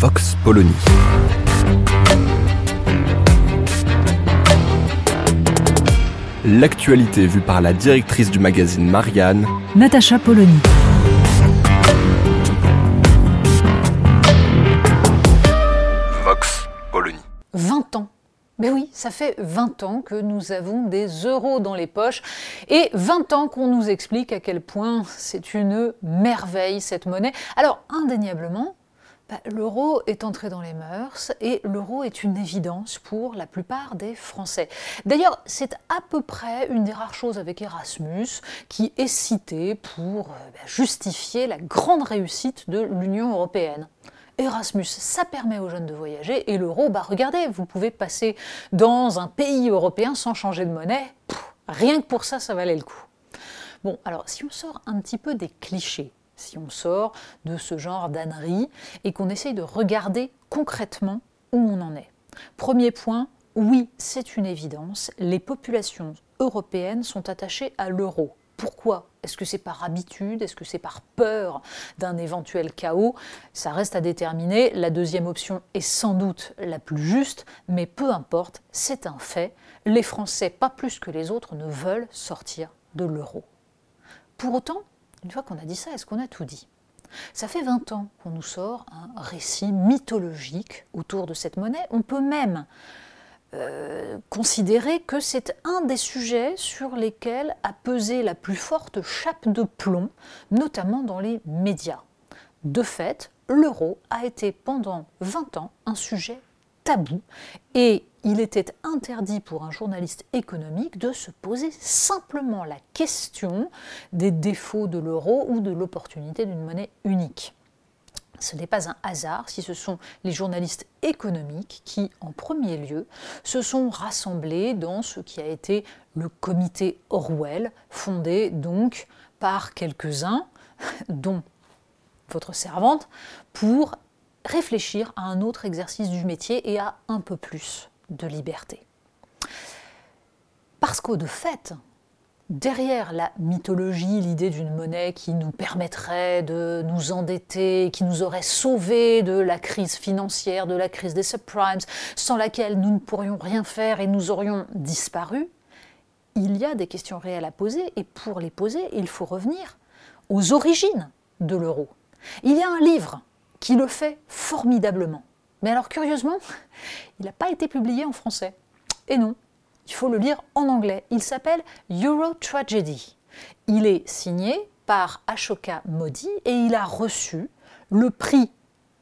Vox Polony. L'actualité vue par la directrice du magazine Marianne, Natacha Polony. Vox Polony. 20 ans. Mais oui, ça fait 20 ans que nous avons des euros dans les poches et 20 ans qu'on nous explique à quel point c'est une merveille cette monnaie. Alors indéniablement, bah, l'euro est entré dans les mœurs et l'euro est une évidence pour la plupart des Français. D'ailleurs, c'est à peu près une des rares choses avec Erasmus qui est cité pour euh, bah, justifier la grande réussite de l'Union européenne. Erasmus, ça permet aux jeunes de voyager et l'euro, bah regardez, vous pouvez passer dans un pays européen sans changer de monnaie. Rien que pour ça, ça valait le coup. Bon, alors si on sort un petit peu des clichés, si on sort de ce genre d'ânerie et qu'on essaye de regarder concrètement où on en est. Premier point, oui, c'est une évidence, les populations européennes sont attachées à l'euro. Pourquoi? Est-ce que c'est par habitude? Est-ce que c'est par peur d'un éventuel chaos? Ça reste à déterminer. La deuxième option est sans doute la plus juste, mais peu importe, c'est un fait. Les Français, pas plus que les autres, ne veulent sortir de l'euro. Pour autant, une fois qu'on a dit ça, est-ce qu'on a tout dit? Ça fait 20 ans qu'on nous sort un récit mythologique autour de cette monnaie. On peut même euh, considérer que c'est un des sujets sur lesquels a pesé la plus forte chape de plomb, notamment dans les médias. De fait, l'euro a été pendant 20 ans un sujet tabou et il était interdit pour un journaliste économique de se poser simplement la question des défauts de l'euro ou de l'opportunité d'une monnaie unique. Ce n'est pas un hasard si ce sont les journalistes économiques qui, en premier lieu, se sont rassemblés dans ce qui a été le comité Orwell, fondé donc par quelques-uns, dont votre servante, pour réfléchir à un autre exercice du métier et à un peu plus de liberté. Parce qu'au de fait, derrière la mythologie, l'idée d'une monnaie qui nous permettrait de nous endetter, qui nous aurait sauvés de la crise financière, de la crise des subprimes, sans laquelle nous ne pourrions rien faire et nous aurions disparu, il y a des questions réelles à poser et pour les poser, il faut revenir aux origines de l'euro. Il y a un livre qui le fait formidablement. Mais alors curieusement, il n'a pas été publié en français. Et non, il faut le lire en anglais. Il s'appelle Euro Tragedy. Il est signé par Ashoka Modi et il a reçu le prix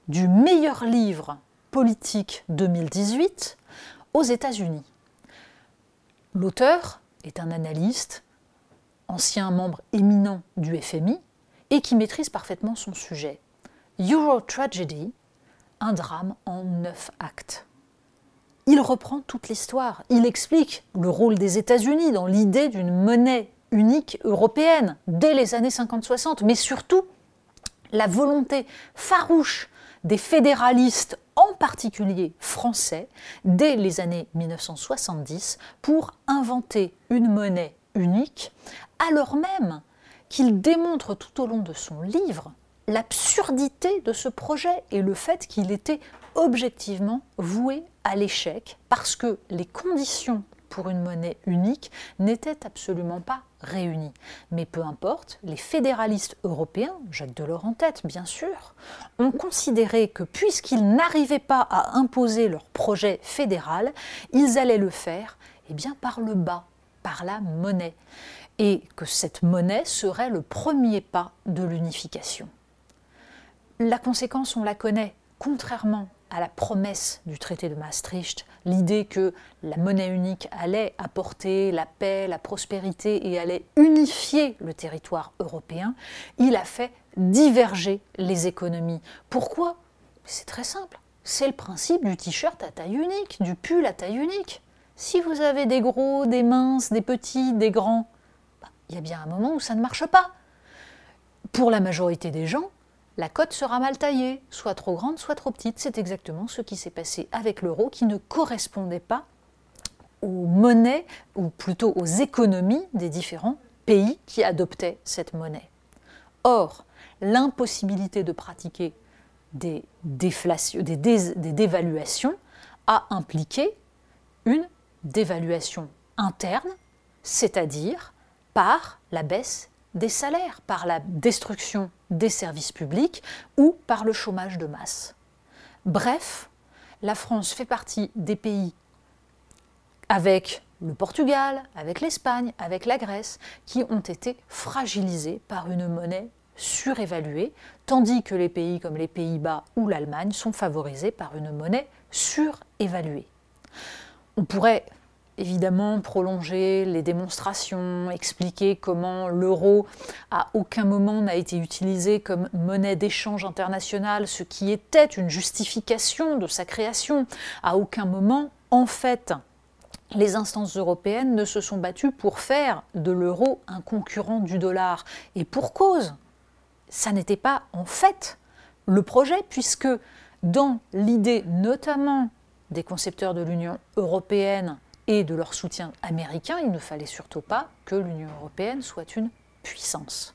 du meilleur livre politique 2018 aux États-Unis. L'auteur est un analyste, ancien membre éminent du FMI et qui maîtrise parfaitement son sujet. Euro Tragedy, un drame en neuf actes. Il reprend toute l'histoire. Il explique le rôle des États-Unis dans l'idée d'une monnaie unique européenne dès les années 50-60, mais surtout la volonté farouche des fédéralistes, en particulier français, dès les années 1970, pour inventer une monnaie unique, alors même qu'il démontre tout au long de son livre l'absurdité de ce projet et le fait qu'il était objectivement voué à l'échec parce que les conditions pour une monnaie unique n'étaient absolument pas réunies. Mais peu importe, les fédéralistes européens, Jacques Delors en tête bien sûr, ont considéré que puisqu'ils n'arrivaient pas à imposer leur projet fédéral, ils allaient le faire eh bien, par le bas, par la monnaie, et que cette monnaie serait le premier pas de l'unification. La conséquence, on la connaît. Contrairement à la promesse du traité de Maastricht, l'idée que la monnaie unique allait apporter la paix, la prospérité et allait unifier le territoire européen, il a fait diverger les économies. Pourquoi? C'est très simple. C'est le principe du t-shirt à taille unique, du pull à taille unique. Si vous avez des gros, des minces, des petits, des grands, bah, il y a bien un moment où ça ne marche pas. Pour la majorité des gens, la cote sera mal taillée, soit trop grande, soit trop petite. C'est exactement ce qui s'est passé avec l'euro qui ne correspondait pas aux monnaies, ou plutôt aux économies des différents pays qui adoptaient cette monnaie. Or, l'impossibilité de pratiquer des, dévaluations a impliqué une dévaluation interne, c'est-à-dire par la baisse des salaires, par la destruction des services publics ou par le chômage de masse. Bref, la France fait partie des pays avec le Portugal, avec l'Espagne, avec la Grèce, qui ont été fragilisés par une monnaie surévaluée, tandis que les pays comme les Pays-Bas ou l'Allemagne sont favorisés par une monnaie surévaluée. On pourrait évidemment prolonger les démonstrations, expliquer comment l'euro à aucun moment n'a été utilisé comme monnaie d'échange internationale, ce qui était une justification de sa création. À aucun moment, en fait, les instances européennes ne se sont battues pour faire de l'euro un concurrent du dollar. Et pour cause, ça n'était pas en fait le projet, puisque dans l'idée notamment des concepteurs de l'Union européenne et de leur soutien américain, il ne fallait surtout pas que l'Union européenne soit une puissance.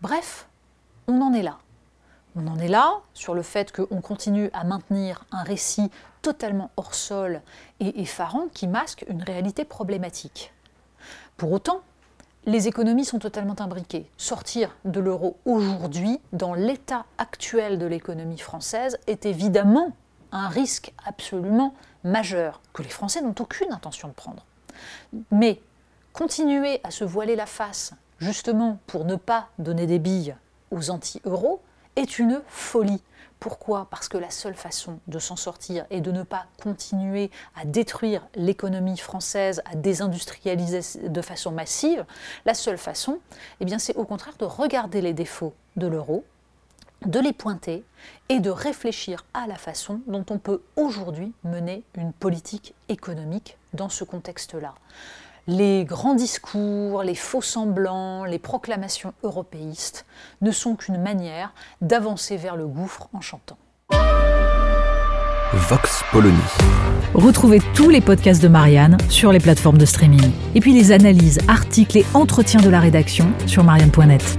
Bref, on en est là. On en est là sur le fait qu'on continue à maintenir un récit totalement hors sol et effarant qui masque une réalité problématique. Pour autant, les économies sont totalement imbriquées. Sortir de l'euro aujourd'hui, dans l'état actuel de l'économie française, est évidemment un risque absolument majeur que les Français n'ont aucune intention de prendre. Mais continuer à se voiler la face, justement pour ne pas donner des billes aux anti-euros, est une folie. Pourquoi? Parce que la seule façon de s'en sortir est de ne pas continuer à détruire l'économie française, à désindustrialiser de façon massive. La seule façon, eh bien, c'est au contraire de regarder les défauts de l'euro, de les pointer et de réfléchir à la façon dont on peut aujourd'hui mener une politique économique dans ce contexte-là. Les grands discours, les faux semblants, les proclamations européistes ne sont qu'une manière d'avancer vers le gouffre en chantant. Vox Polony. Retrouvez tous les podcasts de Marianne sur les plateformes de streaming. Et puis les analyses, articles et entretiens de la rédaction sur marianne.net.